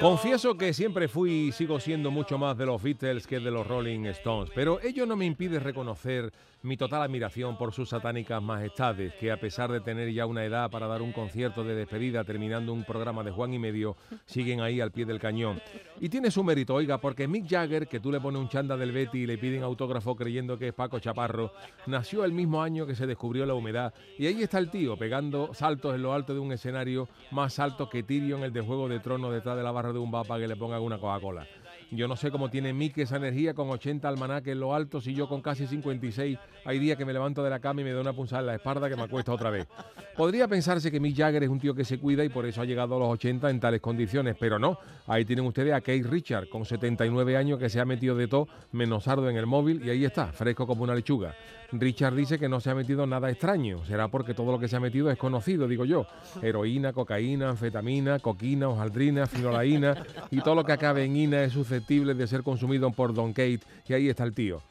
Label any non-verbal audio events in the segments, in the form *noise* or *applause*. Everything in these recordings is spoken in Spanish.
Confieso que siempre fui y sigo siendo mucho más de los Beatles que de los Rolling Stones, pero ello no me impide reconocer mi total admiración por sus satánicas majestades, que a pesar de tener ya una edad para dar un concierto de despedida terminando un programa de Juan y medio, siguen ahí al pie del cañón. Y tiene su mérito, oiga, porque Mick Jagger, que tú le pones un chanda del Betty y le piden autógrafo creyendo que es Paco Chaparro, nació el mismo año que se descubrió la humedad. Y ahí está el tío, pegando saltos en lo alto de un escenario más alto que Tyrion, el de Juego de Tronos, detrás de la barra de un bar para que le pongan una Coca-Cola. Yo no sé cómo tiene Mick esa energía con 80 almanaques en lo alto, si yo con casi 56 hay días que me levanto de la cama y me da una punzada en la espalda que me acuesta otra vez. Podría pensarse que Mick Jagger es un tío que se cuida y por eso ha llegado a los 80 en tales condiciones, pero no. Ahí tienen ustedes a Keith Richard con 79 años que se ha metido de todo menos sardo en el móvil y ahí está, fresco como una lechuga. Richard dice que no se ha metido nada extraño, será porque todo lo que se ha metido es conocido, digo yo. Heroína, cocaína, anfetamina, coquina, hojaldrina, finolaína y todo lo que acabe en ina es de ser consumido por Don Kate y ahí está el tío.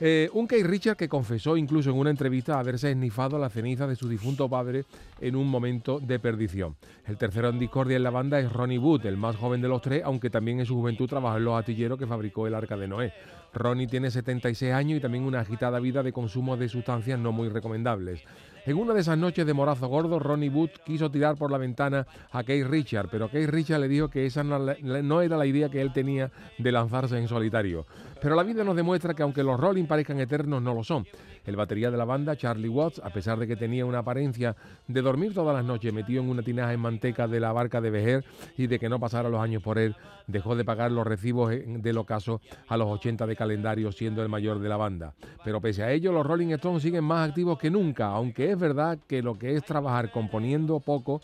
Eh, un Keith Richard que confesó incluso en una entrevista haberse esnifado la ceniza de su difunto padre en un momento de perdición. El tercero en discordia en la banda es Ronnie Wood, el más joven de los tres, aunque también en su juventud trabajó en los astilleros que fabricó el Arca de Noé. Ronnie tiene 76 años y también una agitada vida de consumo de sustancias no muy recomendables. En una de esas noches de morazo gordo, Ronnie Wood quiso tirar por la ventana a Keith Richard, pero Keith Richard le dijo que esa no, era la idea que él tenía de lanzarse en solitario. Pero la vida nos demuestra que aunque los Rolling parezcan eternos, no lo son. El batería de la banda, Charlie Watts, a pesar de que tenía una apariencia de dormir todas las noches metido en una tinaja en manteca de la barca de Vejer y de que no pasara los años por él, dejó de pagar los recibos del ocaso a los 80 de calendario, siendo el mayor de la banda. Pero pese a ello, los Rolling Stones siguen más activos que nunca, aunque verdad que lo que es trabajar componiendo poco,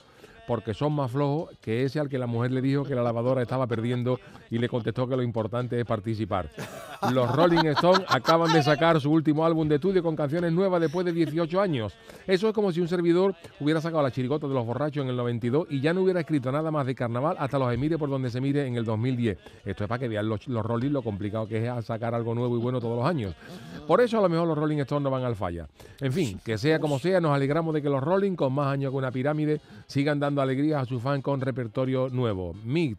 porque son más flojos que ese al que la mujer le dijo que la lavadora estaba perdiendo y le contestó que lo importante es participar. Los Rolling Stones acaban de sacar su último álbum de estudio con canciones nuevas después de 18 años. Eso es como si un servidor hubiera sacado la chirigota de los borrachos en el 92 y ya no hubiera escrito nada más de carnaval hasta los Emires por donde se mire en el 2010. Esto es para que vean los, los Rolling lo complicado que es sacar algo nuevo y bueno todos los años. Por eso a lo mejor los Rolling Stones no van al falla. En fin, que sea como sea, nos alegramos de que los Rolling, con más años que una pirámide, sigan dando alegrías a su fan con repertorio nuevo. Meet,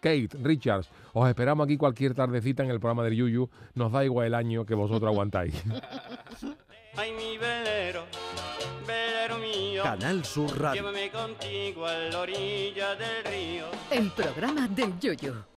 Kate, Richards, os esperamos aquí cualquier tardecita en el programa del Yuyu. Nos da igual el año que vosotros aguantáis. *laughs* Ay, mi velero, velero mío. Canal Sur Radio. Llévame contigo a la orilla del río. El programa del Yoyo.